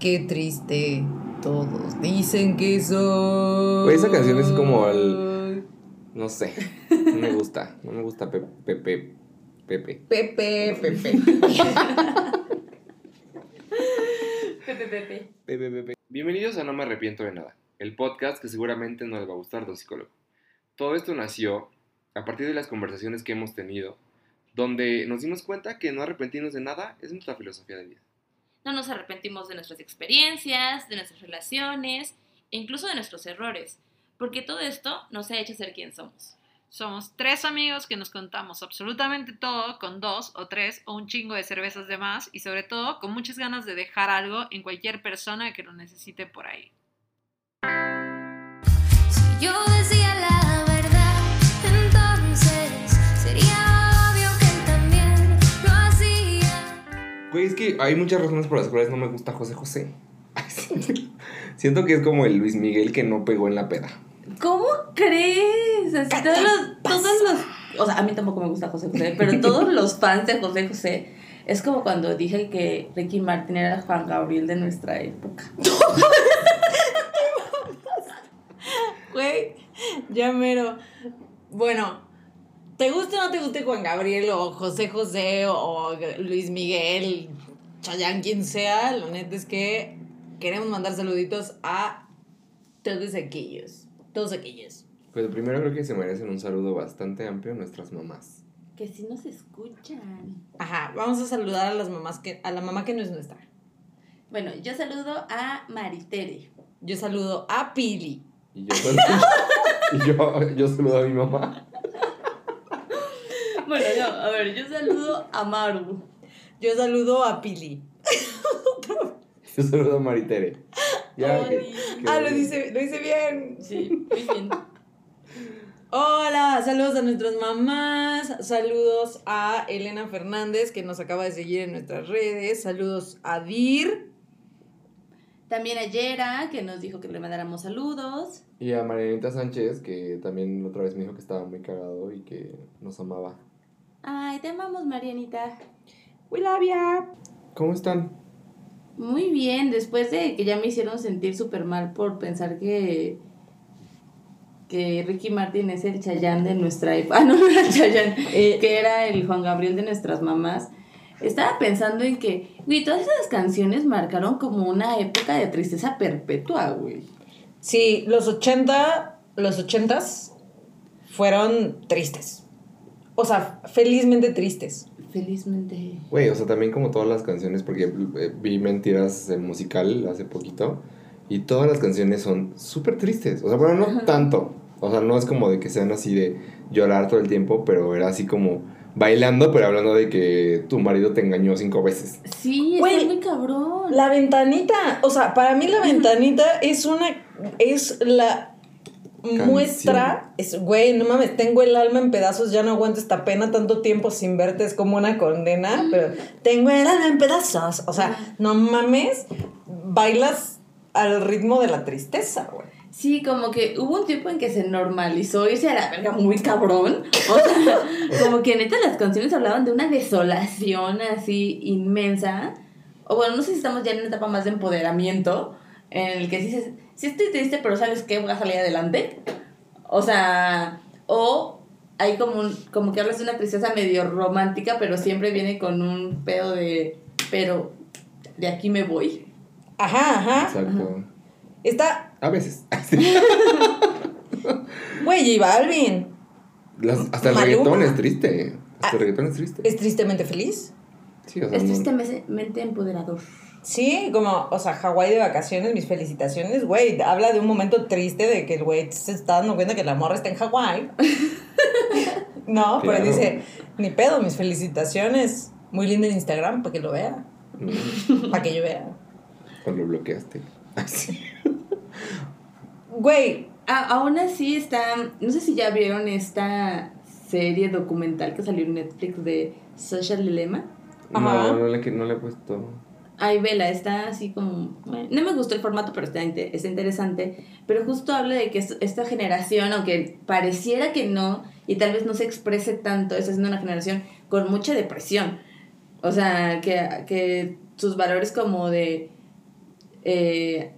Qué triste. Todos dicen que soy. Güey, esa canción es como el. No sé. No me gusta. No me gusta Pepe. Pepe. Pepe. Pepe, Pepe. Pepe, Pepe. Pepe, Pepe. Bienvenidos a No Me Arrepiento de Nada, el podcast que seguramente no les va a gustar de un psicólogo. Todo esto nació a partir de las conversaciones que hemos tenido, donde nos dimos cuenta que no arrepentirnos de nada es nuestra filosofía de vida. No nos arrepentimos de nuestras experiencias, de nuestras relaciones e incluso de nuestros errores, porque todo esto nos ha hecho ser quien somos. Somos tres amigos que nos contamos absolutamente todo con dos o tres o un chingo de cervezas de más y sobre todo con muchas ganas de dejar algo en cualquier persona que lo necesite por ahí. Si yo decía Güey, es que hay muchas razones por las cuales no me gusta José José. Siento que es como el Luis Miguel que no pegó en la peda. ¿Cómo crees? Así todos los, todos los, o sea, a mí tampoco me gusta José José, pero todos los fans de José José es como cuando dije que Ricky Martin era Juan Gabriel de nuestra época. Güey, ya mero. Bueno, ¿te gusta o no te guste Juan Gabriel o José José o Luis Miguel, Chayán, quien sea? Lo neta es que queremos mandar saluditos a todos aquellos. Todos aquellos. Pero primero creo que se merecen un saludo bastante amplio nuestras mamás. Que sí nos escuchan. Ajá, vamos a saludar a las mamás que, a la mamá que no es nuestra. Bueno, yo saludo a Maritere. Yo saludo a Pili. Y yo, saludo, y yo, yo saludo a mi mamá. Bueno, yo, a ver, yo saludo a Maru. Yo saludo a Pili. Yo saludo a Maritere. Ya, Ay. que- que- Ah, lo dice, lo hice bien. Sí, muy bien. Hola, saludos a nuestras mamás, saludos a Elena Fernández que nos acaba de seguir en nuestras redes, saludos a Dir, También a Yera, que nos dijo que le mandáramos saludos. Y a Marianita Sánchez, que también otra vez me dijo que estaba muy cagado y que nos amaba. Ay, te amamos, Marianita. we love ya. ¿Cómo están? Muy bien, después de que ya me hicieron sentir súper mal por pensar que que Ricky Martin es el Chayán de nuestra época. Ah, no, no era el Chayán, Eh, que era el Juan Gabriel de nuestras mamás. Estaba pensando en que, güey, todas esas canciones marcaron como una época de tristeza perpetua, güey. Sí, los 80, los 80s fueron tristes. O sea, felizmente tristes. Felizmente. Güey, o sea, también como todas las canciones, porque eh, vi Mentiras el musical hace poquito, y todas las canciones son súper tristes. O sea, bueno, no Ajá. tanto. O sea, no es como de que sean así de llorar todo el tiempo, pero era así como bailando, pero hablando de que tu marido te engañó cinco veces. Sí, Güey, está muy cabrón. La ventanita, o sea, para mí la ventanita es una, es la muestra, es, güey, no mames, tengo el alma en pedazos, ya no aguanto esta pena, tanto tiempo sin verte es como una condena, pero tengo el alma en pedazos, o sea, no mames, bailas al ritmo de la tristeza, güey. Sí, como que hubo un tiempo en que se normalizó irse a la verga muy cabrón. O sea, como que neta las canciones hablaban de una desolación así inmensa. O bueno, no sé si estamos ya en una etapa más de empoderamiento, en el que dices, sí estoy triste, pero ¿sabes qué? Voy a salir adelante. O sea, o hay como, un, como que hablas de una tristeza medio romántica, pero siempre viene con un pedo de, pero de aquí me voy. Ajá, ajá. Exacto. Está, A veces. güey, J Balvin, Las- hasta el Maluma. reggaetón es triste. Hasta Ah. el reggaetón es triste. es tristemente feliz. Sí, o sea, Es tristemente empoderador. Sí, como, o sea, Hawái de vacaciones, mis felicitaciones, güey. Habla de un momento triste de que el güey se está dando cuenta que la morra está en Hawái. no, pero Claro. dice, ni pedo, mis felicitaciones. Muy lindo en Instagram, para que lo vea. Mm, Para que yo vea. Cuando lo bloqueaste. Así. Güey, A- aún así está, no sé si ya vieron esta serie documental que salió en Netflix de Social Dilemma. Ajá. No, no le, no le he puesto. Ay, vela, está así como... bueno, no me gustó el formato, pero está, inte- está interesante. Pero justo habla de que es- esta generación, aunque pareciera que no, y tal vez no se exprese tanto, está siendo una generación con mucha depresión. O sea, que, que sus valores como de eh,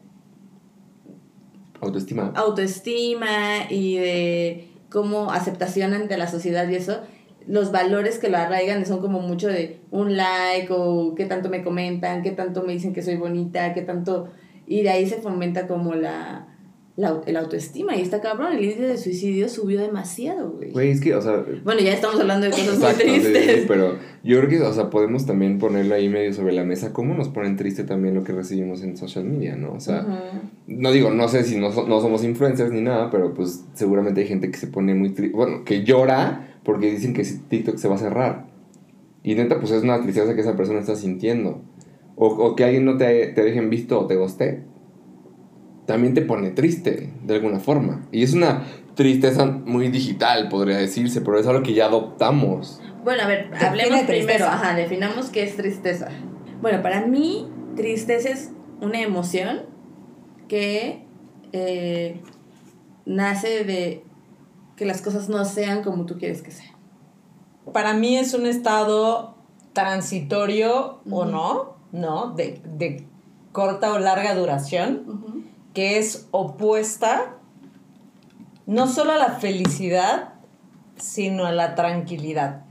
Autoestima. autoestima y de cómo aceptación ante la sociedad y eso, los valores que lo arraigan son como mucho de un like o qué tanto me comentan, qué tanto me dicen que soy bonita, qué tanto... Y de ahí se fomenta como la, la, el autoestima. Y está cabrón, el índice de suicidio subió demasiado, güey. Güey, es que, o sea, Bueno, ya estamos hablando de cosas muy Exacto, sí, sí, tristes. sí, pero yo creo que, o sea, podemos también ponerlo ahí medio sobre la mesa. ¿Cómo nos ponen triste también lo que recibimos en social media, no? O sea, Ujú. no digo, no sé si no, no somos influencers ni nada, pero pues seguramente hay gente que se pone muy triste, bueno, que llora porque dicen que TikTok se va a cerrar. Y neta, pues es una tristeza que esa persona está sintiendo. O, o que alguien no te, te deje en visto o te guste. También te pone triste, de alguna forma. Y es una tristeza muy digital, podría decirse, pero es algo que ya adoptamos. Bueno, a ver, hablemos primero, ajá, definamos qué es tristeza. Bueno, para mí, tristeza es una emoción que eh, nace de que las cosas no sean como tú quieres que sean. Para mí es un estado transitorio o no, ¿no? De, de corta o larga duración, que es opuesta no solo a la felicidad, sino a la tranquilidad.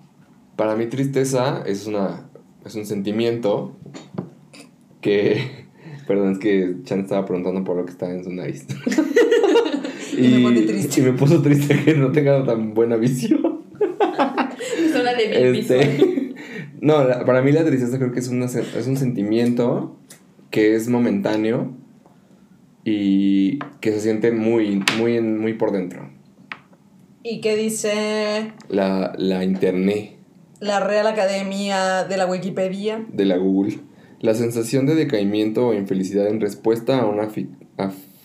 Para mí tristeza es una es un sentimiento que perdón, es que Chan estaba preguntando por lo que está en su nariz. Y me pone triste. y me puso triste que no tenga tan buena visión. Es una de visual. Este, no, la- para mí la tristeza creo que es, una, es un sentimiento que es momentáneo y que se siente muy, muy, muy por dentro. Y que dice La, la internet. la Real Academia de la Wikipedia. de la Google. La sensación de decaimiento o infelicidad en respuesta a una afi-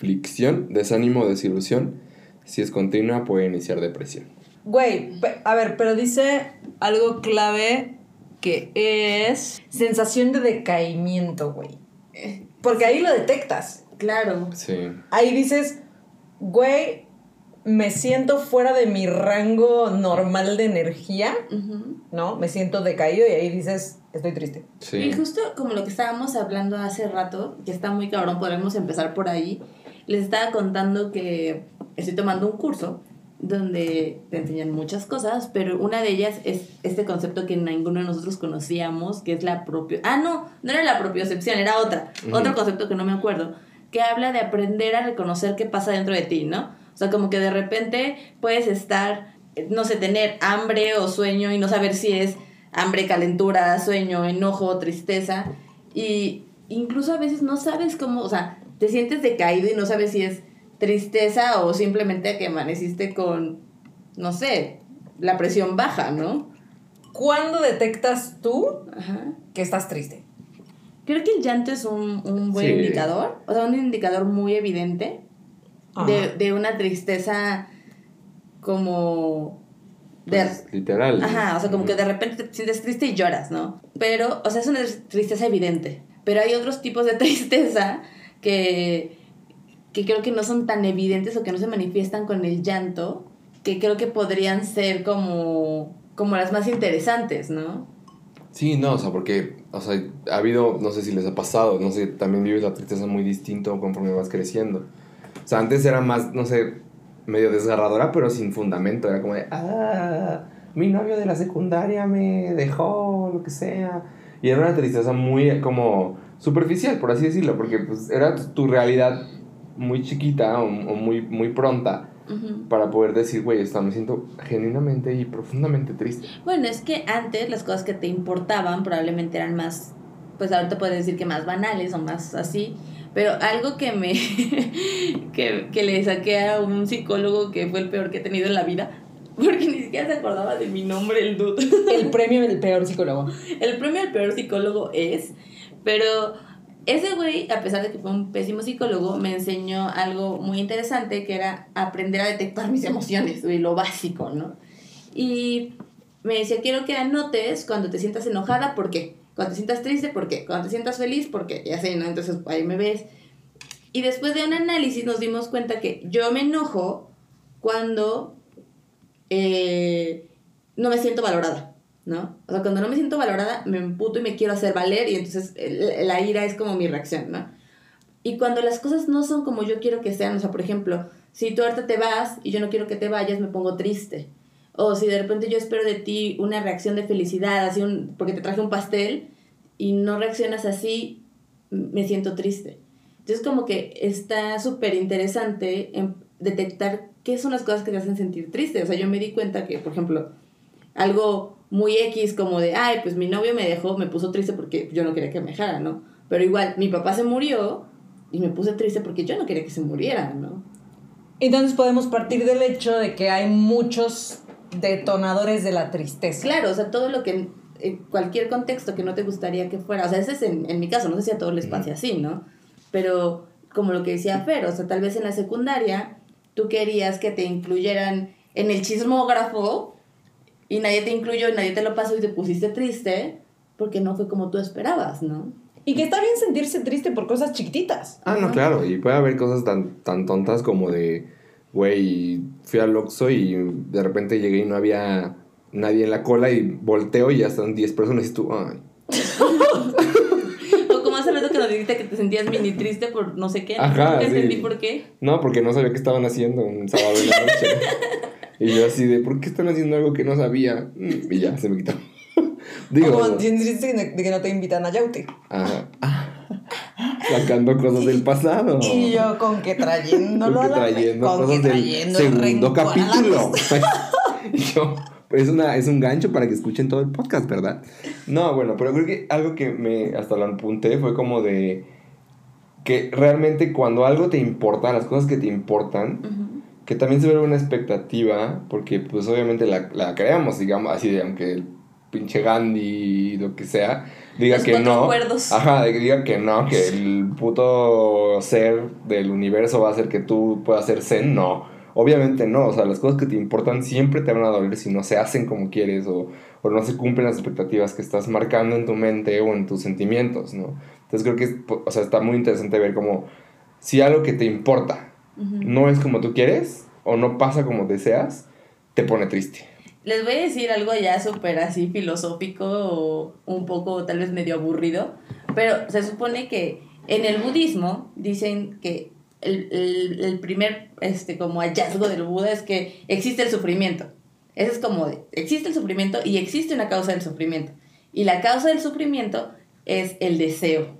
aflicción, desánimo desilusión, si es continua, puede iniciar depresión. Güey, a ver, pero dice algo clave que es sensación de decaimiento, güey. Porque ahí lo detectas. Claro. Sí. Ahí dices, güey, me siento fuera de mi rango normal de energía. ¿no? Me siento decaído y ahí dices, estoy triste. Sí. Y justo como lo que estábamos hablando hace rato, que está muy cabrón, podremos empezar por ahí. Les estaba contando que estoy tomando un curso donde te enseñan muchas cosas, pero una de ellas es este concepto que ninguno de nosotros conocíamos, que es la propio... Ah, no, no era la propiocepción, era otra. Otro concepto que no me acuerdo, que habla de aprender a reconocer qué pasa dentro de ti, ¿no? O sea, como que de repente puedes estar, no sé, tener hambre o sueño y no saber si es hambre, calentura, sueño, enojo, tristeza. Y incluso a veces no sabes cómo, o sea, te sientes decaído y no sabes si es tristeza o simplemente que amaneciste con, no sé, la presión baja, ¿no? ¿Cuándo detectas tú Ajá. que estás triste? Creo que el llanto es un, un buen Sí. indicador, o sea, un indicador muy evidente de, de una tristeza como... De, Pues, literal. Ajá, o sea, como que de repente te sientes triste y lloras, ¿no? Pero, o sea, es una tristeza evidente. Pero hay otros tipos de tristeza que, que creo que no son tan evidentes o que no se manifiestan con el llanto, que creo que podrían ser como, como las más interesantes, ¿no? Sí, no, o sea, porque, o sea, ha habido, no sé si les ha pasado, no sé, también vives la tristeza muy distinto conforme vas creciendo. O sea, antes era más, no sé, medio desgarradora, pero sin fundamento. Era como de, ah, mi novio de la secundaria me dejó, lo que sea. Y era una tristeza muy como superficial, por así decirlo, porque pues era tu realidad muy chiquita o, o muy, muy pronta Ujú. para poder decir, güey, esto me siento genuinamente y profundamente triste. Bueno, es que antes las cosas que te importaban probablemente eran más, pues ahorita puedes decir que más banales o más así, pero algo que me, que, que le saqué a un psicólogo que fue el peor que he tenido en la vida, porque ni siquiera se acordaba de mi nombre, el dude. El premio del peor psicólogo. El premio al peor psicólogo es, pero ese güey, a pesar de que fue un pésimo psicólogo, me enseñó algo muy interesante que era aprender a detectar mis emociones, güey, lo básico, ¿no? Y me decía, quiero que anotes cuando te sientas enojada, ¿por qué? Cuando te sientas triste, ¿por qué? Cuando te sientas feliz, ¿por qué? Y así, ¿no? Entonces ahí me ves. Y después de un análisis nos dimos cuenta que yo me enojo cuando eh, no me siento valorada, ¿no? O sea, cuando no me siento valorada, me emputo y me quiero hacer valer y entonces la ira es como mi reacción, ¿no? Y cuando las cosas no son como yo quiero que sean, o sea, por ejemplo, si tú ahorita te vas y yo no quiero que te vayas, me pongo triste. O si de repente yo espero de ti una reacción de felicidad, así un, porque te traje un pastel y no reaccionas así, me siento triste. Entonces como que está súper interesante detectar qué son las cosas que te hacen sentir triste. O sea, yo me di cuenta que, por ejemplo, algo muy X como de, ay, pues mi novio me dejó, me puso triste porque yo no quería que me dejara, ¿no? Pero igual, mi papá se murió y me puse triste porque yo no quería que se muriera, ¿no? Entonces podemos partir del hecho de que hay muchos detonadores de la tristeza. Claro, o sea, todo lo que, en cualquier contexto que no te gustaría que fuera, o sea, ese es en, en mi caso, no sé si a todos les pase así, ¿no? Pero como lo que decía Fer, o sea, tal vez en la secundaria tú querías que te incluyeran en el chismógrafo y nadie te incluyó y nadie te lo pasó y te pusiste triste porque no fue como tú esperabas, ¿no? Y que está bien sentirse triste por cosas chiquititas. Ah, no, claro. Y puede haber cosas tan, tan tontas como de, güey, fui al Oxxo y de repente llegué y no había nadie en la cola y volteo y ya están 10 personas y tú, ay. O como hace rato que nos dijiste que te sentías mini triste por no sé qué. Ajá, Nunca sí. entendí por qué. No, porque no sabía qué estaban haciendo un sábado en la noche. y yo así de, ¿por qué están haciendo algo que no sabía? Mm, Y ya, se me quitó. Digo, como de de que no te invitan a Yaute. ajá. Sacando cosas del pasado. Y yo con que trayéndolo a la trayendo con que cosas del trayendo el segundo capítulo. Y yo, pues es, una, es un gancho para que escuchen todo el podcast, ¿verdad? No, bueno, pero creo que algo que me hasta lo apunté fue como de que realmente cuando algo te importa, las cosas que te importan, Ujú. Que también se ve una expectativa, porque pues obviamente la, la creamos, digamos, así de aunque el pinche Gandhi, lo que sea, diga Los que no. Ajá, diga que no, que el puto ser del universo va a hacer que tú puedas ser zen, no. Obviamente no, o sea, las cosas que te importan siempre te van a doler si no se hacen como quieres o, o no se cumplen las expectativas que estás marcando en tu mente o en tus sentimientos, ¿no? Entonces creo que, o sea, está muy interesante ver como si algo que te importa No es como tú quieres o no pasa como deseas, te pone triste. Les voy a decir algo ya súper así filosófico o un poco tal vez medio aburrido, pero se supone que en el budismo dicen que el, el- el primer este, como hallazgo del Buda es que existe el sufrimiento. Eso es como existe el sufrimiento y existe una causa del sufrimiento. Y la causa del sufrimiento es el deseo.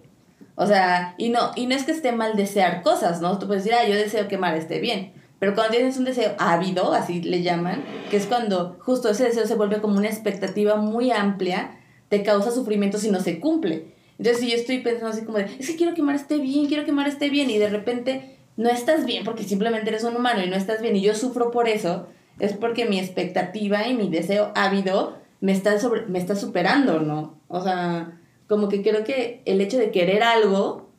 O sea, y no, y no es que esté mal desear cosas, ¿no? Tú puedes decir, ah, yo deseo que Mara esté bien. Pero cuando tienes un deseo ávido, así le llaman, que es cuando justo ese deseo se vuelve como una expectativa muy amplia, te causa sufrimiento si no se cumple. Entonces, si yo estoy pensando así como de, es que quiero que Mara esté bien, quiero que Mara esté bien, y de repente no estás bien porque simplemente eres un humano y no estás bien, y yo sufro por eso, es porque mi expectativa y mi deseo ávido me está, sobre, me está superando, ¿no? O sea, como que creo que el hecho de querer algo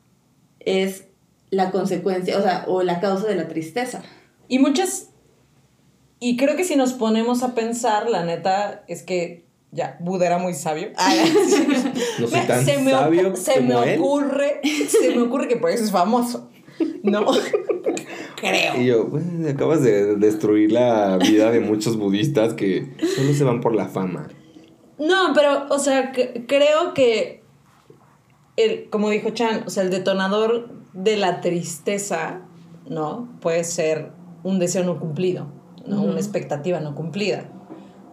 es la consecuencia, o sea, o la causa de la tristeza. Y muchas. Y creo que si nos ponemos a pensar, la neta es que ya, Buda era muy sabio. Sí. No soy tan se me, sabio se como me él. ocurre, se me ocurre que por eso es famoso. No, creo. Y yo, "Güey, acabas de destruir la vida de muchos budistas que solo se van por la fama. No, pero, o sea, creo que, el, como dijo Chan, o sea, el detonador de la tristeza, ¿no? Puede ser un deseo no cumplido, ¿no? Una expectativa no cumplida,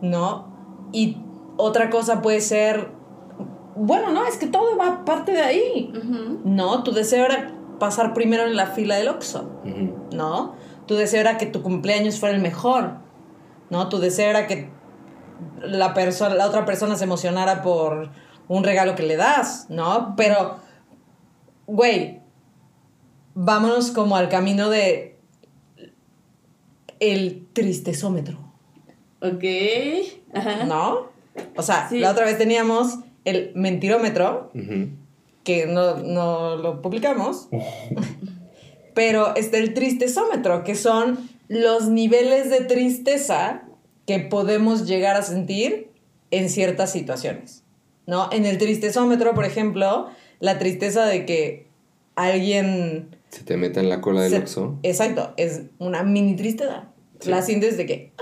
¿no? Y otra cosa puede ser, bueno, no, es que todo va parte de ahí. ¿no? Tu deseo era pasar primero en la fila del Oxxo. ¿no? Tu deseo era que tu cumpleaños fuera el mejor, ¿no? Tu deseo era que la, persona, la otra persona se emocionara por un regalo que le das, ¿no? Pero, güey, vámonos como al camino de el tristezómetro, Ok. Ajá. ¿no? O sea, Sí. la otra vez teníamos el mentirómetro, que no, no lo publicamos. Pero está el tristezómetro, que son los niveles de tristeza que podemos llegar a sentir en ciertas situaciones. ¿No? En el tristezómetro, por ejemplo, la tristeza de que alguien. Se te meta en la cola del Oxxo. Exacto, es una mini tristeza. Sí. La sientes de que.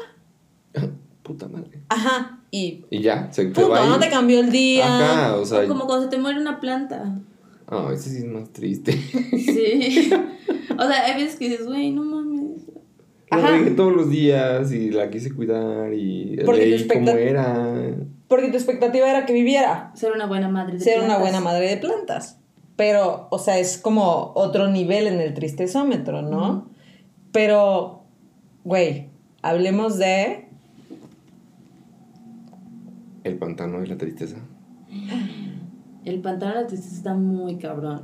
Puta madre. Ajá, y. Y ya, se te Punto, va no te cambió el día. Ajá, o sea, como cuando se te muere una planta. Ah, ese sí es más triste. Sí. O sea, hay veces que dices, güey, no mames. Ajá. Dije todos los días y la quise cuidar y Porque tu leí cómo era. Porque tu expectativa era que viviera, Ser una buena madre de ser una plantas. buena madre de plantas. Pero, o sea, es como otro nivel en el tristezómetro, ¿no? Pero, güey, hablemos de... El pantano y la tristeza. El pantano de la tristeza está muy cabrón.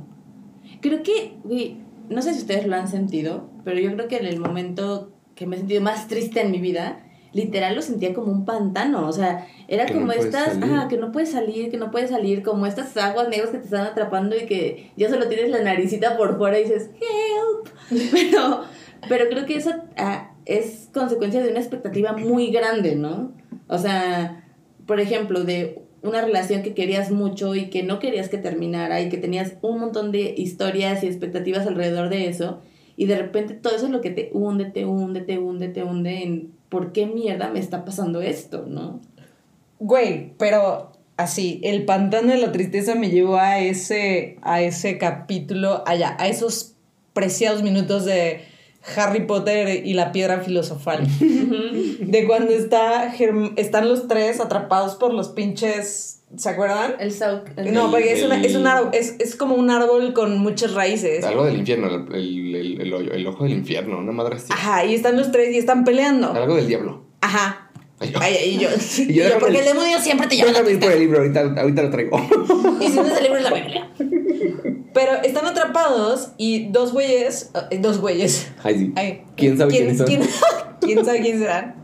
Creo que, güey, no sé si ustedes lo han sentido, pero yo creo que en el momento que me he sentido más triste en mi vida, literal lo sentía como un pantano. O sea, era Que como estas, ah, que no puedes salir, que no puedes salir, como estas aguas negras que te están atrapando y que ya solo tienes la naricita por fuera y dices, help. Pero, pero creo que eso ah, es consecuencia de una expectativa muy grande, ¿no? O sea, por ejemplo, de una relación que querías mucho y que no querías que terminara y que tenías un montón de historias y expectativas alrededor de eso y de repente todo eso es lo que te hunde, te hunde, te hunde, te hunde en por qué mierda me está pasando esto, ¿no? Güey, pero así, el pantano de la tristeza me llevó a ese, a ese capítulo, allá, a esos preciados minutos de Harry Potter y la piedra filosofal. de cuando está, están los tres atrapados por los pinches, ¿se acuerdan? El Sauk. el- No, porque es, una- es, un árbol, es, es como un árbol con muchas raíces. Algo del infierno, el, el, el, el hoyo- el ojo del infierno, una madre así. Ajá, y están los tres y están peleando. Algo del diablo. Ajá. Yo- Ay, y yo, Y yo yo, porque el demonio siempre te lleva a la Déjame ir por el libro, ahorita, ahorita lo traigo. Y si no es el libro, es la Biblia. Pero están atrapados y dos güeyes. eh, Dos güeyes. Ay, sí. Ay, ¿Quién sabe quiénes son? quién, quién sabe quién serán?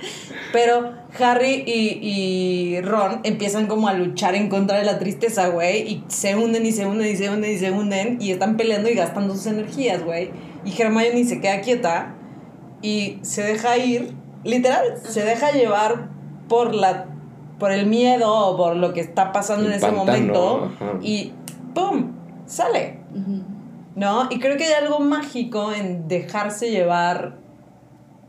Pero Harry y, y Ron empiezan como a luchar en contra de la tristeza, güey. Y se hunden y se hunden y se hunden y se hunden. Y están peleando y gastando sus energías, güey. Y Hermione se queda quieta y se deja ir. Literal, se deja llevar por la. Por el miedo o por lo que está pasando El en ese momento. ajá. Y ¡pum! Sale. ¿No? Y creo que hay algo mágico en dejarse llevar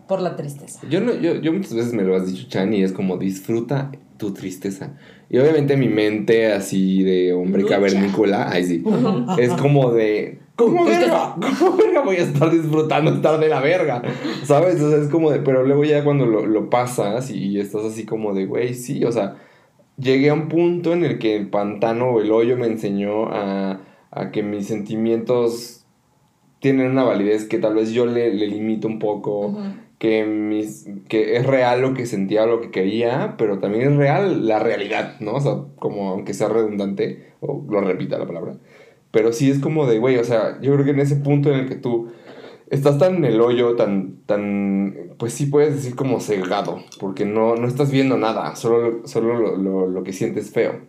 por la tristeza. Yo, no, yo, yo muchas veces me lo has dicho, Chan, y es como disfruta tu tristeza. Y obviamente mi mente así de hombre Lucha. cavernícola, ay sí, es como de... ¿Cómo verga? ¿Cómo verga voy a estar disfrutando estar de la verga? ¿Sabes? O sea, es como de... Pero luego ya cuando lo, lo pasas y estás así como de, güey, sí, o sea, llegué a un punto en el que el pantano o el hoyo me enseñó a, a que mis sentimientos tienen una validez que tal vez yo le, le limito un poco que, mis, que es real lo que sentía, lo que quería, pero también es real la realidad, ¿no? O sea, como aunque sea redundante, o lo repita la palabra, pero sí es como de, güey, o sea, yo creo que en ese punto en el que tú estás tan en el hoyo, tan, tan, pues sí puedes decir como cegado, porque no, no estás viendo nada, solo, solo lo, lo, lo que sientes feo.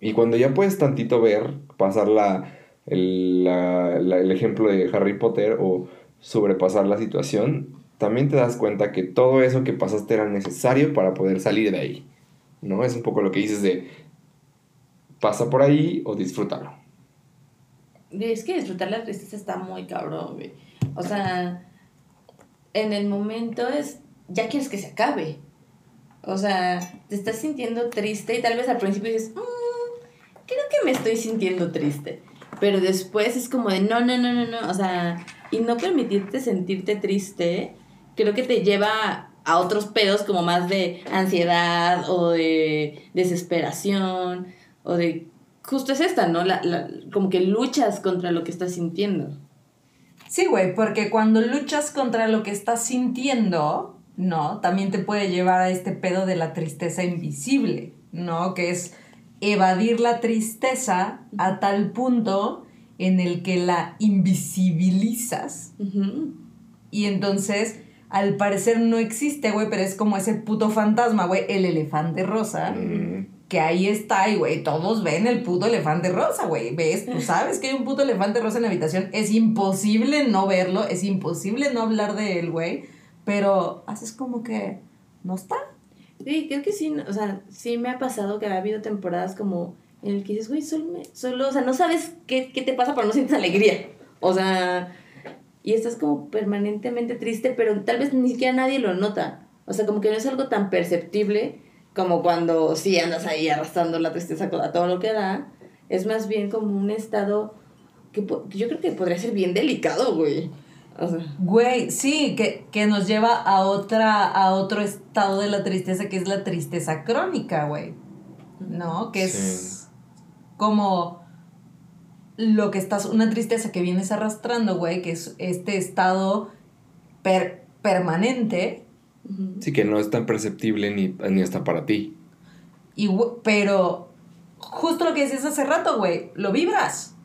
Y cuando ya puedes tantito ver, pasar la, el, la- el ejemplo de Harry Potter o sobrepasar la situación, también te das cuenta que todo eso que pasaste era necesario para poder salir de ahí. ¿No? Es un poco lo que dices de pasa por ahí o disfrútalo. Es que disfrutar la tristeza está muy cabrón, güey. O sea, en el momento es, ya quieres que se acabe. O sea, te estás sintiendo triste y tal vez al principio dices, "Mm, creo que me estoy sintiendo triste. Pero después es como de, no, no, no, no, no. O sea, y no permitirte sentirte triste, creo que te lleva a otros pedos como más de ansiedad o de desesperación o de... Justo es esta, ¿no? La, la- como que luchas contra lo que estás sintiendo. Sí, güey, porque cuando luchas contra lo que estás sintiendo, ¿no? También te puede llevar a este pedo de la tristeza invisible, ¿no? Que es evadir la tristeza a tal punto en el que la invisibilizas y entonces al parecer no existe, güey, pero es como ese puto fantasma, güey, el elefante rosa Mm, que ahí está y, güey, todos ven el puto elefante rosa, güey. ¿Ves? Tú sabes que hay un puto elefante rosa en la habitación. Es imposible no verlo, es imposible no hablar de él, güey. Pero haces como que no está. Sí, creo que sí, o sea, sí me ha pasado que ha habido temporadas como en el que dices, güey, solo, me- solo, o sea, no sabes qué, qué te pasa, pero no sientes alegría. O sea, y estás como permanentemente triste, pero tal vez ni siquiera nadie lo nota. O sea, como que no es algo tan perceptible como cuando sí andas ahí arrastrando la tristeza a todo lo que da. Es más bien como un estado que yo creo que podría ser bien delicado, güey. O sea, Güey, sí, que, que nos lleva a otra, a otro estado de la tristeza, que es la tristeza crónica, güey. ¿No? Que es como lo que estás, una tristeza que vienes arrastrando, güey, que es este estado per- permanente, Sí, que no es tan perceptible ni, ni hasta para ti. y, pero justo lo que decías hace rato, güey, lo vibras.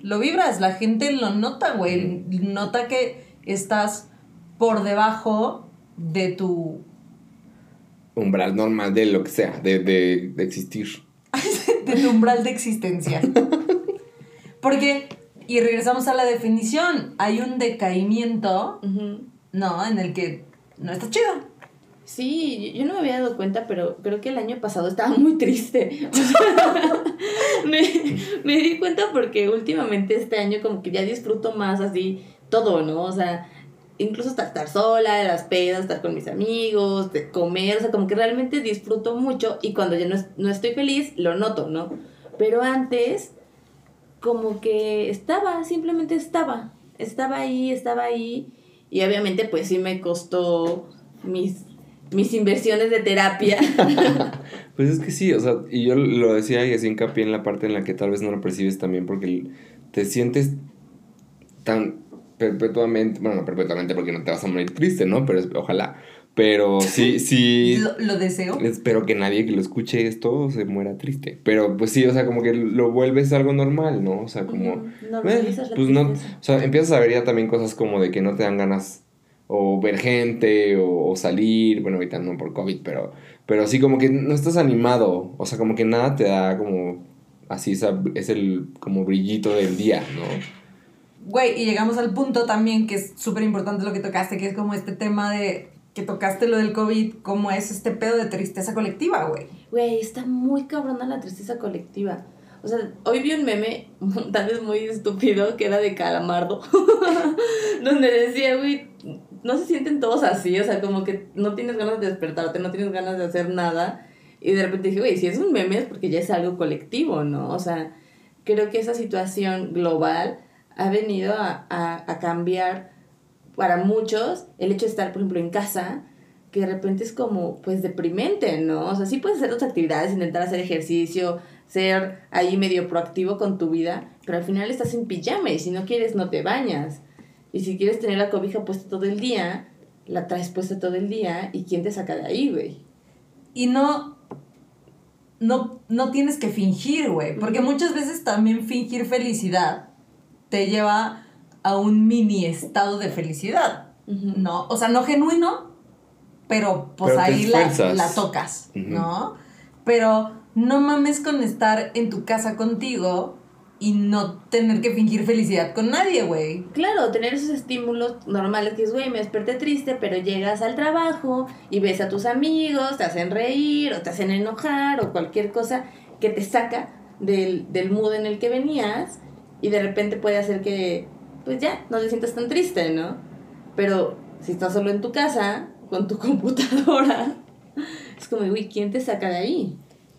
Lo vibras, la gente lo nota, güey. Nota que estás por debajo de tu. Umbral normal de lo que sea, de, de, de existir. de tu umbral de existencia. Porque, y regresamos a la definición, hay un decaimiento. ¿no? En el que no está chido. Sí, yo no me había dado cuenta, pero creo que el año pasado estaba muy triste. Me, me di cuenta porque últimamente este año como que ya disfruto más así todo, ¿no? O sea, incluso hasta estar sola, las pedas, estar con mis amigos, de comer, o sea, como que realmente disfruto mucho y cuando ya no, no estoy feliz, lo noto, ¿no? Pero antes, como que estaba, simplemente estaba, estaba ahí, estaba ahí y obviamente pues sí me costó mis, mis inversiones de terapia. Pues es que sí, o sea, y yo lo decía y hacía hincapié en la parte en la que tal vez no lo percibes también porque te sientes tan perpetuamente, bueno, no perpetuamente porque no te vas a morir triste, ¿no? Pero ojalá. Pero sí, sí. Lo, lo deseo. Espero que nadie que lo escuche esto se muera triste. Pero pues sí, o sea, como que lo vuelves algo normal, ¿no? O sea, como... Ujú, eh, pues no, o sea, empiezas a ver ya también cosas como de que no te dan ganas o ver gente o, o salir, bueno, ahorita no por COVID, pero, pero sí como que no estás animado, o sea, como que nada te da como así, esa- es el como brillito del día, ¿no? Güey, y llegamos al punto también que es súper importante lo que tocaste, que es como este tema de que tocaste lo del COVID, como es este pedo de tristeza colectiva, güey. Güey, está muy cabrona la tristeza colectiva. O sea, hoy vi un meme, tal vez muy estúpido, que era de Calamardo, donde decía, güey, no se sienten todos así, o sea, como que no tienes ganas de despertarte, no tienes ganas de hacer nada. Y de repente dije, güey, si es un meme es porque ya es algo colectivo, ¿no? O sea, creo que esa situación global ha venido a, a, a cambiar para muchos el hecho de estar, por ejemplo, en casa, que de repente es como, pues, deprimente, ¿no? O sea, sí puedes hacer tus actividades, intentar hacer ejercicio, ser ahí medio proactivo con tu vida, pero al final estás en pijama y si no quieres no te bañas. Y si quieres tener la cobija puesta todo el día, la traes puesta todo el día y ¿quién te saca de ahí, güey? Y no, no, no tienes que fingir, güey. Porque muchas veces también fingir felicidad te lleva a un mini estado de felicidad. ¿No? O sea, no genuino, pero pues Pero ahí la, tocas. ¿no? Pero no mames con estar en tu casa contigo y no tener que fingir felicidad con nadie, güey. Claro, tener esos estímulos normales que es, güey, me desperté triste, pero llegas al trabajo y ves a tus amigos, te hacen reír o te hacen enojar o cualquier cosa que te saca del, del mood en el que venías y de repente puede hacer que, pues ya, no te sientas tan triste, ¿no? Pero si estás solo en tu casa, con tu computadora, es como, güey, ¿quién te saca de ahí?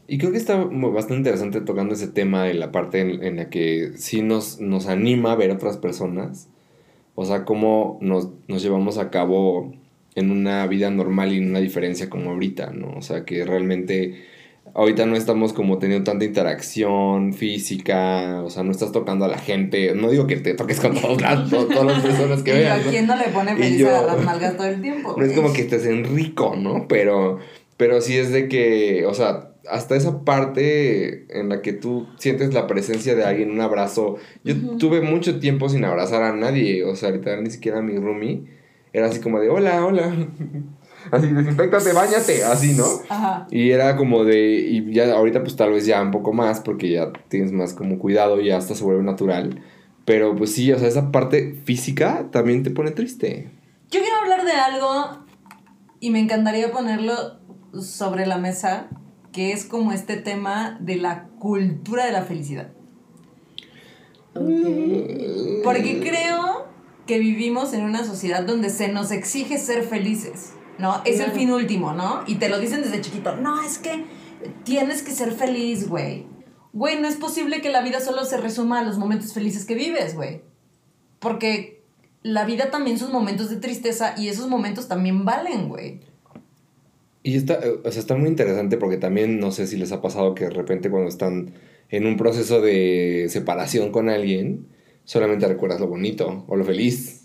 Y creo que está bastante interesante tocando ese tema en la parte en, en la que sí nos, nos anima a ver a otras personas. O sea, cómo nos, nos llevamos a cabo en una vida normal y en una diferencia como ahorita, ¿no? O sea, que realmente ahorita no estamos como teniendo tanta interacción física, o sea, no estás tocando a la gente. No digo que te toques con todos las, to- todas las personas que veas. ¿a ¿no? ip no le pone feliz yo- agarrar nalgas todo el tiempo? No es como que estés en rico, ¿no? Pero, pero sí es de que, o sea, hasta esa parte en la que tú sientes la presencia de alguien, un abrazo. Yo tuve mucho tiempo sin abrazar a nadie, o sea, ahorita ni siquiera a mi roomie. Era así como de, hola, hola. Así, desinfectate, bañate, así, ¿no? Ajá. Y era como de, y ya ahorita pues tal vez ya un poco más, porque ya tienes más como cuidado y hasta se vuelve natural. Pero pues sí, o sea, esa parte física también te pone triste. Yo quiero hablar de algo y me encantaría ponerlo sobre la mesa, que es como este tema de la cultura de la felicidad. Porque creo que vivimos en una sociedad donde se nos exige ser felices, ¿no? Es el fin último, ¿no? Y te lo dicen desde chiquito, no, es que tienes que ser feliz, güey. güey, no es posible que la vida solo se resuma a los momentos felices que vives, güey. Porque la vida también son momentos de tristeza y esos momentos también valen, güey. Y está, o sea, está muy interesante porque también no sé si les ha pasado que de repente cuando están en un proceso de separación con alguien, solamente recuerdas lo bonito o lo feliz.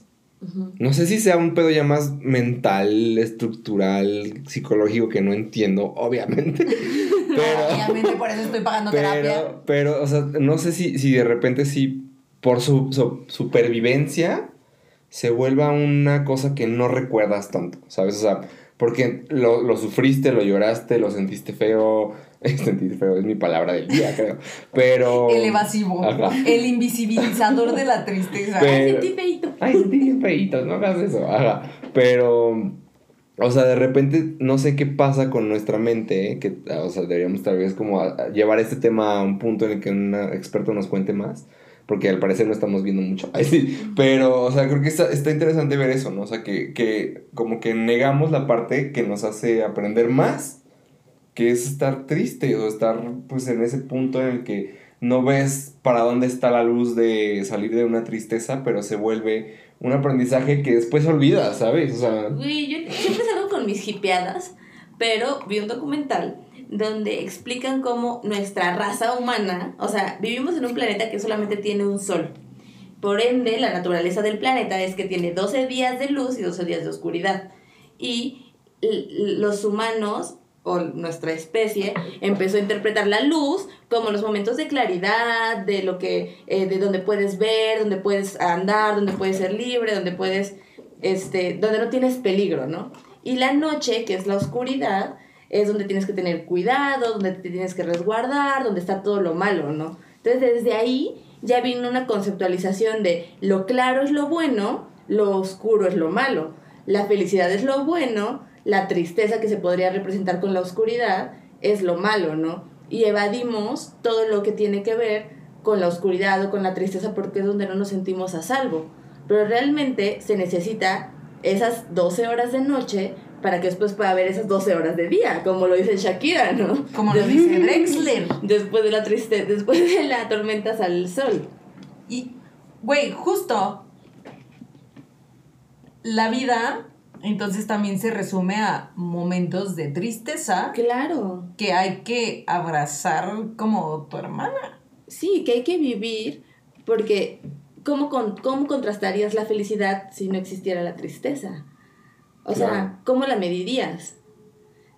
No sé si sea un pedo ya más mental, estructural, psicológico que no entiendo, obviamente. Pero, Obviamente por eso estoy pagando terapia. pero, pero, o sea, no sé si, si de repente sí, por su, su supervivencia, se vuelva una cosa que no recuerdas tanto, ¿sabes? O sea, porque lo, lo sufriste, lo lloraste, lo sentiste feo. Sentiste feo, es mi palabra del día, creo. Pero. El evasivo. Ajá. El invisibilizador de la tristeza. Pero- Ay, sentí feíto. Ay, sentí feíto, no hagas eso. Ajá. Pero. O sea, de repente no sé qué pasa con nuestra mente, ¿eh? que, o sea, deberíamos tal vez como a- a llevar este tema a un punto en el que un experto nos cuente más, porque al parecer no estamos viendo mucho. Ay, sí. Pero, o sea, creo que está, está interesante ver eso, ¿no? O sea, que, que como que negamos la parte que nos hace aprender más, que es estar triste o estar pues en ese punto en el que no ves para dónde está la luz de salir de una tristeza, pero se vuelve un aprendizaje que después olvidas, ¿sabes? O sea, yo siempre salgo con mis hipeadas, pero vi un documental donde explican cómo nuestra raza humana, o sea, vivimos en un planeta que solamente tiene un sol. Por ende, la naturaleza del planeta es que tiene 12 días de luz y 12 días de oscuridad. Y los humanos o nuestra especie empezó a interpretar la luz como los momentos de claridad, de lo que, eh, de donde puedes ver, donde puedes andar, donde puedes ser libre, donde puedes, este, donde no tienes peligro, ¿no? Y la noche, que es la oscuridad, es donde tienes que tener cuidado, donde te tienes que resguardar, donde está todo lo malo, ¿no? Entonces desde ahí ya vino una conceptualización de lo claro es lo bueno, lo oscuro es lo malo, la felicidad es lo bueno, la tristeza que se podría representar con la oscuridad es lo malo, ¿no? Y evadimos todo lo que tiene que ver con la oscuridad o con la tristeza porque es donde no nos sentimos a salvo. Pero realmente se necesita esas 12 horas de noche para que después pueda haber esas 12 horas de día, como lo dice Shakira, ¿no? Como lo dice Drexler. Después de la tristeza, después de la tormenta sale el sol. Y, güey, justo la vida entonces también se resume a momentos de tristeza Claro. que hay que abrazar como tu hermana. Sí, que hay que vivir porque ¿cómo, con, ¿cómo contrastarías la felicidad si no existiera la tristeza? O Claro. sea, ¿cómo la medirías?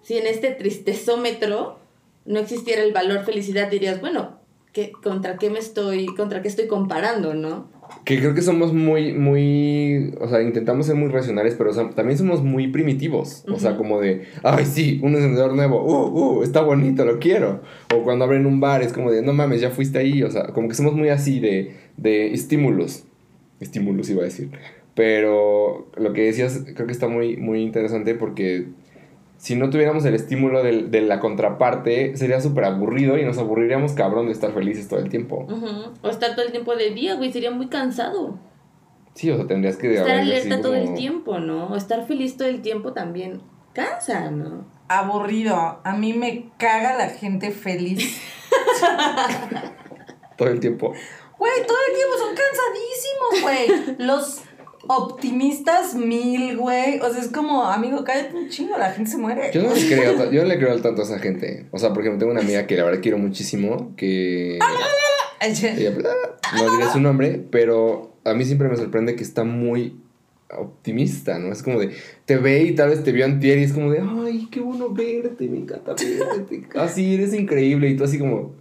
Si en este tristezómetro no existiera el valor felicidad, dirías, bueno, ¿qué, ¿contra qué me estoy, contra qué estoy comparando, no? Que creo que somos muy, muy, o sea, intentamos ser muy racionales, pero o sea, también somos muy primitivos. O sea, como de, ay, sí, un encendedor nuevo, uh, uh, está bonito, lo quiero. O cuando abren un bar es como de, no mames, ya fuiste ahí. O sea, como que somos muy así de, de estímulos. Estímulos iba a decir. Pero lo que decías creo que está muy, muy interesante porque si no tuviéramos el estímulo del- de, la contraparte, sería súper aburrido y nos aburriríamos cabrón de estar felices todo el tiempo. O estar todo el tiempo de día, güey, sería muy cansado. Sí, o sea, tendrías que... Estar alerta todo el tiempo, ¿no? O estar feliz todo el tiempo también cansa, ¿no? Aburrido. A mí me caga la gente feliz. Todo el tiempo. Güey, todo el tiempo son cansadísimos, güey. Los optimistas mil, güey. O sea, es como, amigo, cállate un chingo, la gente se muere. Yo no le creo, yo no le creo al tanto a esa gente. O sea, porque tengo una amiga que la verdad quiero muchísimo, que... Ella, pues, ah, no diré su nombre, pero a mí siempre me sorprende que está muy optimista, ¿no? Es como de, te ve y tal vez te vio antier y es como de, ay, qué bueno verte, me encanta verte. Así, eres increíble y tú así como,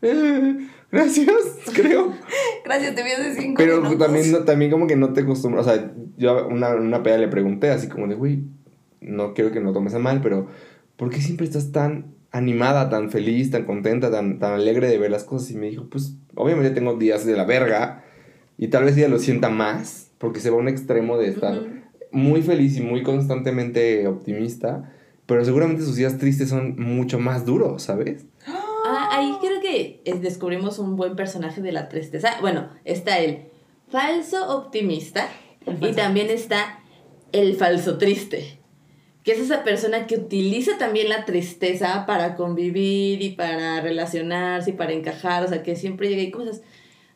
"Eh, gracias, creo. Gracias, te vi hace cinco Pero minutos. también, no- también como que no te acostumbras, o sea, yo a una, una peda le pregunté así como de, güey, no quiero que no tomes a mal, pero ¿por qué siempre estás tan animada, tan feliz, tan contenta, tan, tan alegre de ver las cosas? Y me dijo, pues obviamente tengo días de la verga y tal vez ella lo sienta más, porque se va a un extremo de estar Ujú. muy feliz y muy constantemente optimista, pero seguramente sus días tristes son mucho más duros, ¿sabes? Ah, ahí creo que eh, descubrimos un buen personaje de la tristeza. Bueno, está el falso optimista El y también está el falso triste. que es esa persona que utiliza también la tristeza para convivir y para relacionarse y para encajar, o sea, que siempre llega y cosas,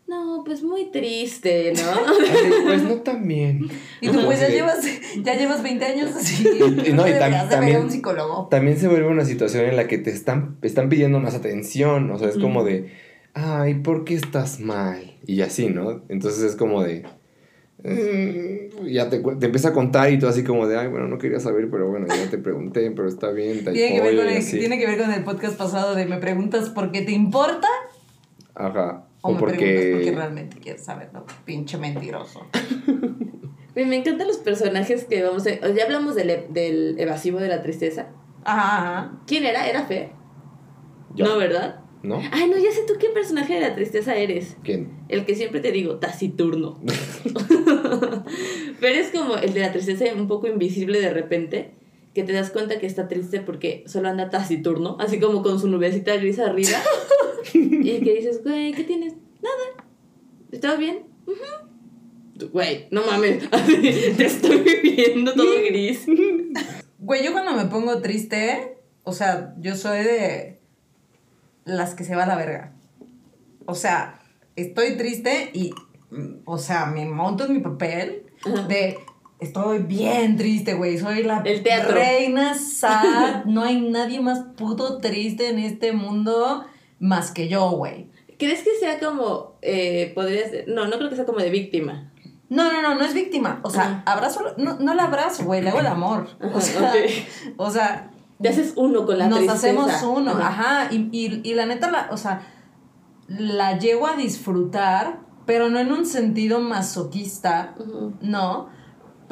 no, pues muy triste, ¿no? Ay, pues no tan bien. Y tú pues ya llevas, ya llevas 20 años así. Y- y no, y tam- Deberías de ver a también- un psicólogo. También se vuelve una situación en la que te están, están pidiendo más atención, o sea, es como de, ay, ¿por qué estás mal? Y así, ¿no? Entonces es como de, mm, ya te, te empieza a contar y tú así como de, ay, bueno, no quería saber, pero bueno, ya te pregunté, pero está bien, Tiene que, ver con el, tiene que ver con el podcast pasado de me preguntas por qué te importa Ajá. O, O, me preguntas por qué porque... realmente quieres saberlo. Pinche mentiroso. Me encantan los personajes que vamos a... Ya hablamos del, e- del evasivo de la tristeza. Ajá, ajá. ¿Quién era? ¿Era Fe? Yo. No, ¿verdad? ¿No? Ay, no, ya sé tú qué personaje de la tristeza eres. ¿Quién? El que siempre te digo, taciturno. Pero es como el de la tristeza un poco invisible de repente, que te das cuenta que está triste porque solo anda taciturno, así como con su nubecita gris arriba. y que dices, güey, ¿qué tienes? Nada. ¿Estás bien? Ujú. Güey, no mames, te estoy viendo todo gris. Güey, yo cuando me pongo triste, o sea, yo soy de las que se va a la verga. O sea, estoy triste y, o sea, me monto en mi papel Ajá. de estoy bien triste, güey. Soy la El teatro. reina sad. no hay nadie más puto triste en este mundo más que yo, güey. ¿Crees que sea como, eh, podría ser, no, no creo que sea como de víctima. No, no, no, no es víctima. O sea, Ajá. abrazo, no, no la abrazo, güey, le hago el amor. Ajá, O sea, o sea, Te haces uno con la nos tristeza. hacemos uno, Ajá. ajá, y, y, y la neta, la, o sea, la llego a disfrutar, pero no en un sentido masoquista, no,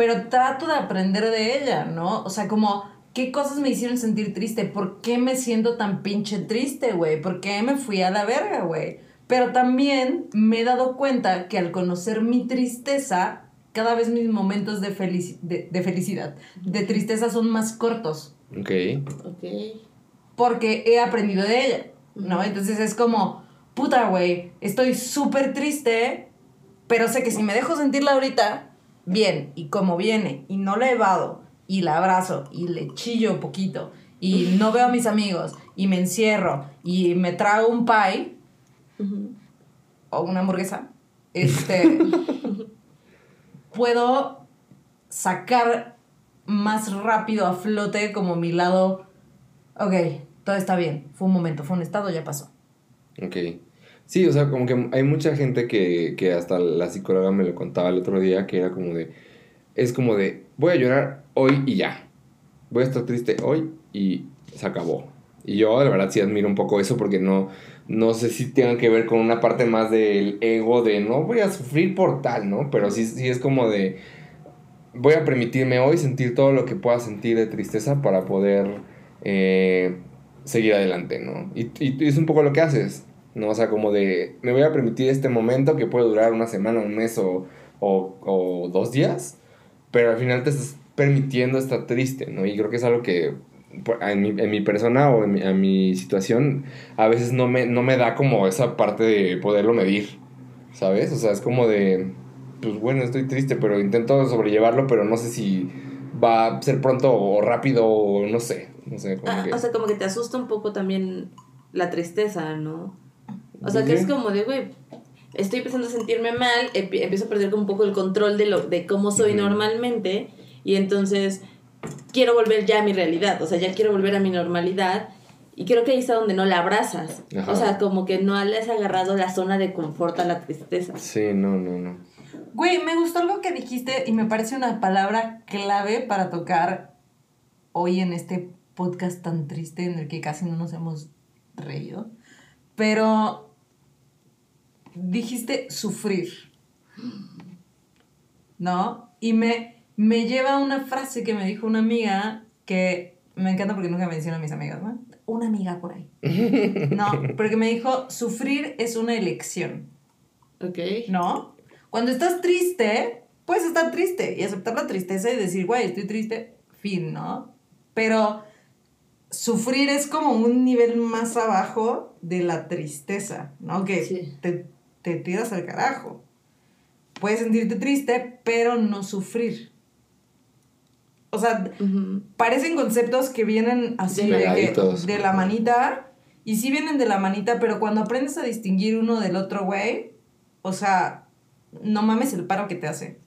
pero trato de aprender de ella, ¿no? O sea, como, ¿qué cosas me hicieron sentir triste? ¿Por qué me siento tan pinche triste, güey? ¿Por qué me fui a la verga, güey? Pero también me he dado cuenta que al conocer mi tristeza, cada vez mis momentos de, felici- de, de felicidad, de tristeza son más cortos Ok. Ok. porque he aprendido de ella, ¿no? Entonces es como, puta, güey, estoy súper triste, pero sé que si me dejo sentirla ahorita, bien, y como viene, y no la evado, y la abrazo, y le chillo poquito, y no veo a mis amigos, y me encierro, y me trago un pie, o una hamburguesa, este, puedo sacar más rápido a flote como mi lado, ok, todo está bien, fue un momento, fue un estado, ya pasó. Ok. Sí, o sea, como que hay mucha gente que, que hasta la psicóloga me lo contaba el otro día, que era como de, es como de, voy a llorar hoy y ya. Voy a estar triste hoy y se acabó. Y yo, la verdad, sí admiro un poco eso porque no, no sé si tenga que ver con una parte más del ego de no voy a sufrir por tal, ¿no? Pero sí, sí es como de, voy a permitirme hoy sentir todo lo que pueda sentir de tristeza para poder eh, seguir adelante, ¿no? Y, y es un poco lo que haces, ¿no? O sea, como de, me voy a permitir este momento que puede durar una semana, un mes o, o, o dos días, pero al final te estás permitiendo estar triste, ¿no? Y creo que es algo que por- en mi, en mi persona o en mi, en mi situación a veces no me, no me da como esa parte de poderlo medir, ¿sabes? O sea, es como de, pues bueno, estoy triste, pero intento sobrellevarlo, pero no sé si va a ser pronto o rápido o no sé, no sé, como Ah, que... o sea, como que te asusta un poco también la tristeza, ¿no? O sea, que es como de, güey, estoy empezando a sentirme mal, empi- empiezo a perder como un poco el control de, lo, de cómo soy normalmente y entonces quiero volver ya a mi realidad, o sea, ya quiero volver a mi normalidad y creo que ahí está donde no la abrazas. Ajá. O sea, como que no le has agarrado la zona de confort a la tristeza. Sí, no, no, no. Güey, me gustó algo que dijiste y me parece una palabra clave para tocar hoy en este podcast tan triste en el que casi no nos hemos reído. Pero dijiste sufrir. ¿No? Y me, me lleva a una frase que me dijo una amiga que me encanta porque nunca menciono a mis amigas, ¿no? Una amiga por ahí. No, porque me dijo, sufrir es una elección. Ok. ¿no? Cuando estás triste, puedes estar triste y aceptar la tristeza y decir, güey, estoy triste, fin, ¿no? Pero sufrir es como un nivel más abajo de la tristeza, ¿no? Que Sí. te, te tiras al carajo. Puedes sentirte triste, pero no sufrir. o sea, parecen conceptos que vienen así De de, que- de la manita. Y sí vienen de la manita, pero cuando aprendes a distinguir uno del otro, güey, o sea, no mames el paro que te hace.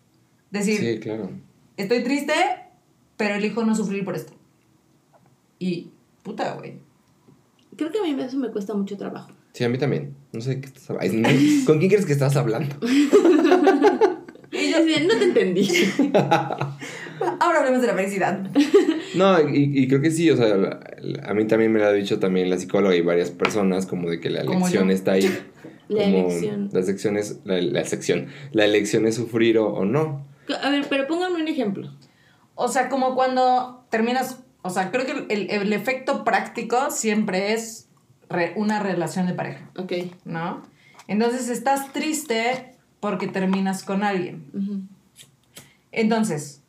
Decir, Sí, claro. estoy triste, pero elijo no sufrir por esto. Y, puta, güey. Creo que a mí eso me cuesta mucho trabajo. Sí, a mí también. No sé qué estás hablando. ¿Con quién crees que estás hablando? Y yo así, no te entendí. Ahora hablemos de la felicidad. No, y, y creo que sí, o sea, la- la- a mí también me lo ha dicho también la psicóloga y varias personas, como de que la elección yo. está ahí. La como elección. La sección es, la, la sección, la elección es sufrir o, o no. A ver, pero póngame un ejemplo. O sea, como cuando terminas, o sea, creo que el, el efecto práctico siempre es re- una relación de pareja, Ok. ¿no? Entonces estás triste porque terminas con alguien. Entonces,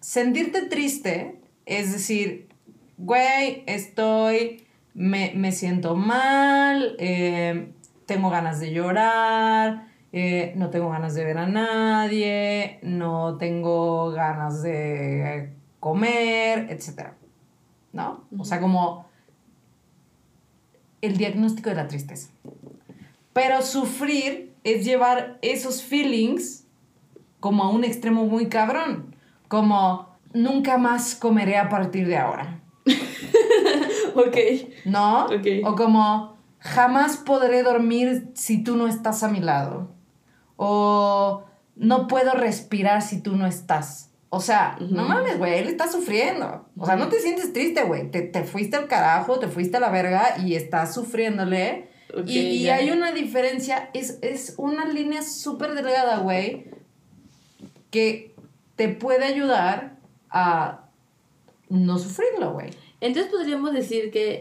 sentirte triste es decir, güey, estoy, me, me siento mal, eh, tengo ganas de llorar, eh, no tengo ganas de ver a nadie, no tengo ganas de comer, etc. ¿No? O sea, como el diagnóstico de la tristeza. Pero sufrir es llevar esos feelings como a un extremo muy cabrón. Como nunca más comeré a partir de ahora. Ok. ¿No? Ok. O como jamás podré dormir si tú no estás a mi lado. O no puedo respirar si tú no estás. O sea, no mames, güey, él está sufriendo. O sea, no te sientes triste, güey. Te, te fuiste al carajo, te fuiste a la verga y estás sufriéndole. Ok, y y hay una diferencia, es, es una línea súper delgada, güey, que te puede ayudar a no sufrirlo, güey. Entonces podríamos decir que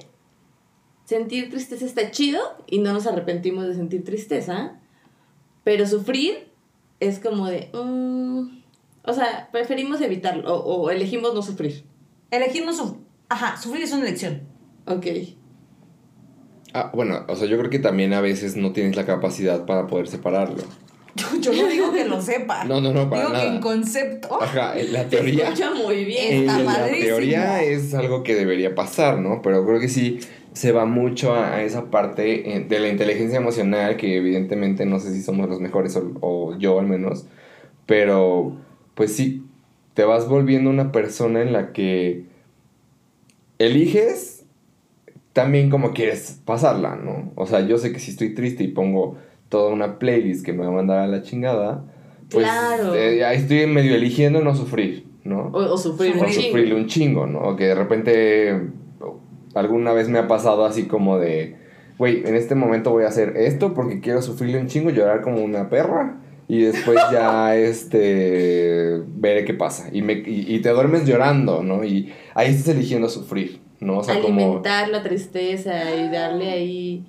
sentir tristeza está chido y no nos arrepentimos de sentir tristeza, pero sufrir es como de... mm, o sea, preferimos evitarlo o, o elegimos no sufrir. Elegir no sufrir. Ajá, sufrir es una elección. Ok. Ah, bueno, o sea, yo creo que también a veces no tienes la capacidad para poder separarlo. Yo, yo no digo que lo sepa. No, no, no, para Digo que nada. en concepto. Ajá, en la Te teoría. escucha muy bien. en Está la padrísimo. teoría es algo que debería pasar, ¿no? Pero creo que sí se va mucho a, a esa parte eh, de la inteligencia emocional, que evidentemente no sé si somos los mejores o, o yo al menos, pero pues sí, te vas volviendo una persona en la que eliges también como quieres pasarla, ¿no? O sea, yo sé que si estoy triste y pongo toda una playlist que me va a mandar a la chingada, pues Claro. eh, ahí estoy medio eligiendo no sufrir, ¿no? O, o sufrir Sufrir. un por chingo. sufrirle un chingo, ¿no? O que de repente alguna vez me ha pasado así como de, güey, en este momento voy a hacer esto porque quiero sufrirle un chingo, llorar como una perra y después ya este veré qué pasa y, me, y, y te duermes llorando, ¿no? Y ahí estás eligiendo sufrir, ¿no? O sea, como... Alimentar la tristeza y darle ahí...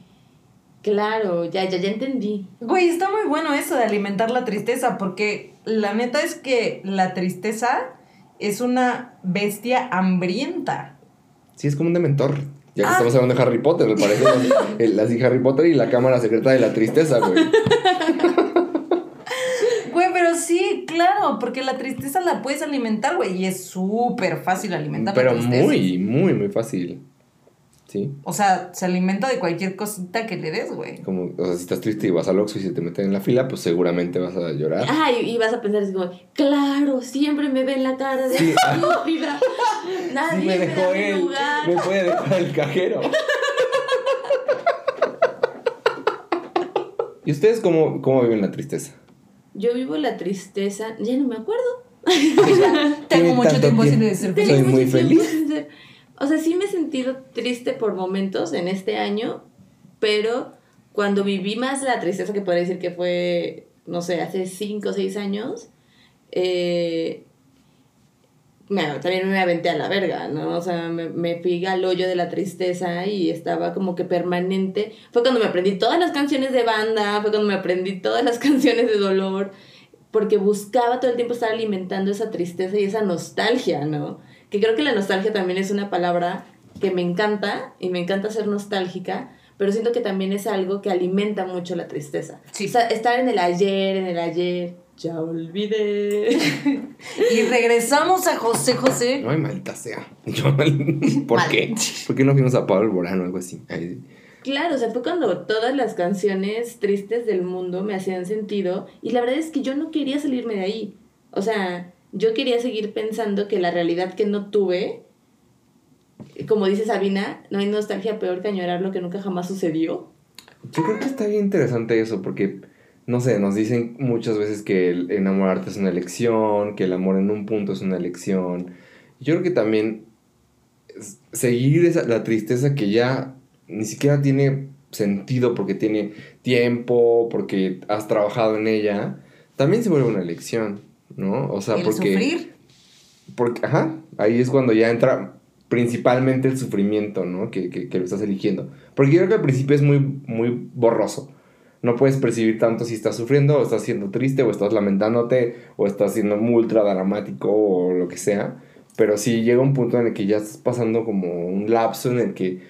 Claro, ya, ya, ya entendí. Güey, está muy bueno eso de alimentar la tristeza, porque la neta es que la tristeza es una bestia hambrienta. Sí, es como un dementor. Ya que Ah. estamos hablando de Harry Potter, me parece. Así Harry Potter y la cámara secreta de la tristeza. Güey, pero sí, claro, porque la tristeza la puedes alimentar, güey, y es súper fácil alimentar Pero la tristeza. muy, muy, muy fácil. Sí. O sea, se alimenta de cualquier cosita que le des, güey. Como, o sea, si estás triste y vas al Oxxo y se te meten en la fila, pues seguramente vas a llorar. Ah, y, y vas a pensar así como, claro, siempre me ven la cara de Sí. estúpida. Nadie Sí me me, dejó da mi él. lugar. Me puede dejar el cajero. ¿Y ustedes cómo, cómo viven la tristeza? Yo vivo la tristeza, ya no me acuerdo. Tengo mucho tiempo sin tiempo. ser Soy muy mucho tiempo feliz. sin ser- O sea, sí me he sentido triste por momentos en este año, pero cuando viví más la tristeza, que podría decir que fue, no sé, hace 5 o 6 años, eh, me- también me aventé a la verga, ¿no? O sea, me, me fui al hoyo de la tristeza y estaba como que permanente. Fue cuando me aprendí todas las canciones de banda, fue cuando me aprendí todas las canciones de dolor, porque buscaba todo el tiempo estar alimentando esa tristeza y esa nostalgia, ¿no? Que creo que la nostalgia también es una palabra que me encanta y me encanta ser nostálgica, pero siento que también es algo que alimenta mucho la tristeza. Sí. O sea, estar en el ayer, en el ayer, Ya olvidé. Y regresamos a José José. Ay, maldita sea. Yo, ¿Por qué? ¿Por qué no fuimos a Pablo Alborán o algo así? Ay, Claro, o sea, fue cuando todas las canciones tristes del mundo me hacían sentido y la verdad es que yo no quería salirme de ahí. O sea, yo quería seguir pensando que la realidad que no tuve, como dice Sabina, no hay nostalgia peor que añorar lo que nunca jamás sucedió. Yo creo que está bien interesante eso porque, no sé, nos dicen muchas veces que el enamorarte es una elección, que el amor en un punto es una elección. Yo creo que también seguir esa, la tristeza que ya ni siquiera tiene sentido porque tiene tiempo, porque has trabajado en ella, también se vuelve una elección, ¿no? O sea, el porque... sufrir. Porque, ajá, ahí es cuando ya entra principalmente el sufrimiento, ¿no? Que, que, que lo estás eligiendo. Porque yo creo que al principio es muy, muy borroso. No puedes percibir tanto si estás sufriendo o estás siendo triste o estás lamentándote o estás siendo muy ultra dramático o lo que sea. Pero sí llega un punto en el que ya estás pasando como un lapso en el que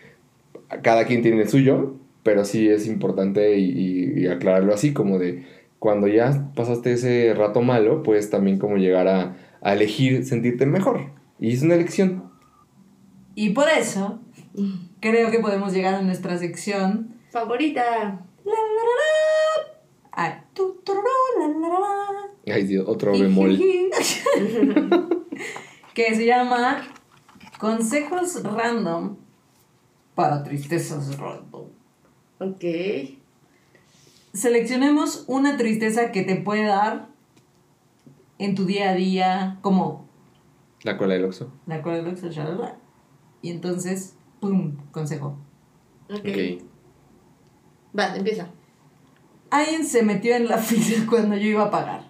cada quien tiene el suyo, pero sí es importante y, y- y aclararlo así como de cuando ya pasaste ese rato malo, puedes también como llegar a, a elegir sentirte mejor. Y es una elección. Y por eso creo que podemos llegar a nuestra sección. Favorita. La, la, la, la. Ay, tu, tururú, la, la, la, la. Ay, Dios, otro bemol. que se llama Consejos Random para Tristezas Random. Ok. Seleccionemos una tristeza que te puede dar en tu día a día, como La cola del oxo. la cola del Oxxo, shalala. Y entonces, ¡pum! Consejo. Ok. Ok. Va, empieza. Alguien se metió en la fila cuando yo iba a pagar.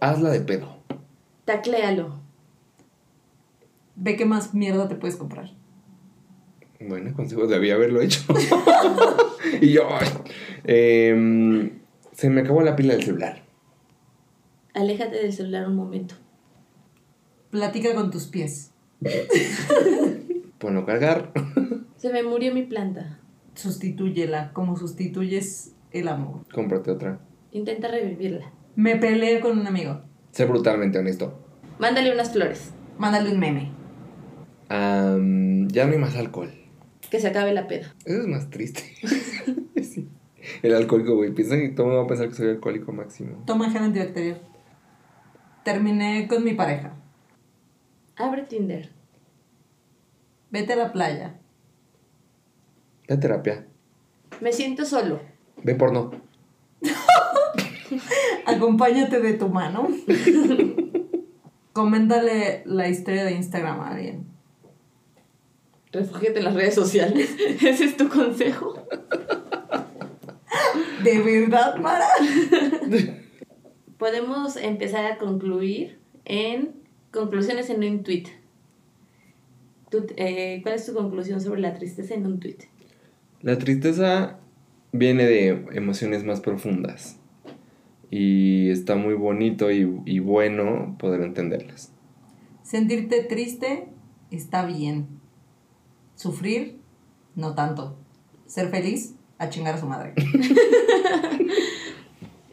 Hazla de pedo. Tacléalo. Ve qué más mierda te puedes comprar. Bueno, consejo, debía haberlo hecho. y yo, em, se me acabó la pila del celular. Aléjate del celular un momento. Platica con tus pies. Ponlo a cargar. Se me murió mi planta. Sustitúyela como sustituyes el amor. Cómprate otra. Intenta revivirla. Me peleé con un amigo. Sé brutalmente honesto. Mándale unas flores. Mándale un meme. Am, ya no hay más alcohol. Que se acabe la peda. Eso es más triste. Sí. El alcohólico, güey. Piensa que todo el mundo va a pensar que soy alcohólico máximo. Toma gel antibacterial. Terminé con mi pareja. Abre Tinder. Vete a la playa. Ve a terapia. Me siento solo. Ve porno. Acompáñate de tu mano. Coméntale la historia de Instagram a alguien. Refúgiate en las redes sociales. Ese es tu consejo. ¿De verdad, Mara? Podemos empezar a concluir en conclusiones en un tweet. Tú, eh, ¿Cuál es tu conclusión sobre la tristeza en un tweet? La tristeza viene de emociones más profundas. Y está muy bonito y, y bueno poder entenderlas. Sentirte triste está bien. Sufrir, no tanto. Ser feliz, a chingar a su madre.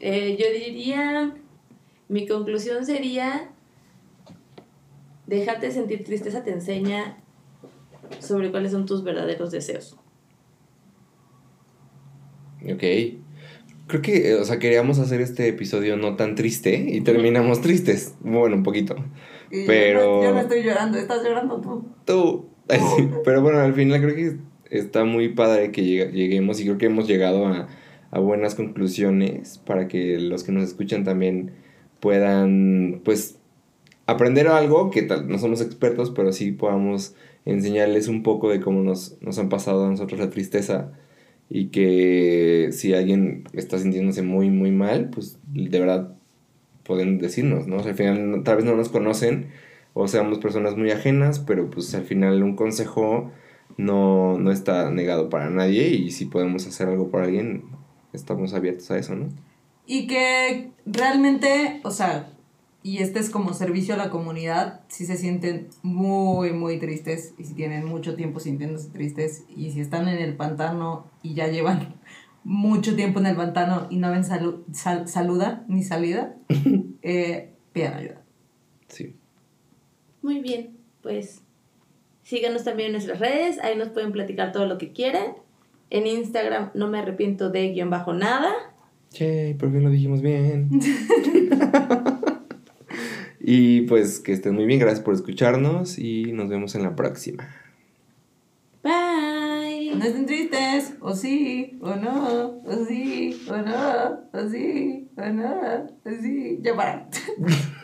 Eh, yo diría, mi conclusión sería, dejarte sentir tristeza te enseña sobre cuáles son tus verdaderos deseos. Ok. Creo que, eh, o sea, queríamos hacer este episodio no tan triste y terminamos tristes. Bueno, un poquito. Y Pero- Yo no, yo no estoy llorando, estás llorando tú. Tú. Ay, sí. Pero bueno, al final creo que está muy padre que lleguemos y creo que hemos llegado a, a buenas conclusiones para que los que nos escuchan también puedan, pues, aprender algo que tal, no somos expertos, pero sí podamos enseñarles un poco de cómo nos, nos han pasado a nosotros la tristeza y que si alguien está sintiéndose muy, muy mal, pues de verdad pueden decirnos, ¿no? O sea, al final tal vez no nos conocen o seamos personas muy ajenas, pero pues al final un consejo no, no está negado para nadie y si podemos hacer algo por alguien, estamos abiertos a eso, ¿no? Y que realmente, o sea, y este es como servicio a la comunidad, si se sienten muy, muy tristes y si tienen mucho tiempo sintiéndose tristes y si están en el pantano y ya llevan mucho tiempo en el pantano y no ven salu- sal- saluda ni salida, eh, pidan ayuda. Sí. Muy bien, pues síganos también en nuestras redes, ahí nos pueden platicar todo lo que quieran. En Instagram no me arrepiento de guion bajo nada. Che, por fin lo dijimos bien. y pues que estén muy bien, gracias por escucharnos y nos vemos en la próxima. Bye. No estén tristes, o sí, o no, o sí, o no, o sí, o no, o sí. Ya para.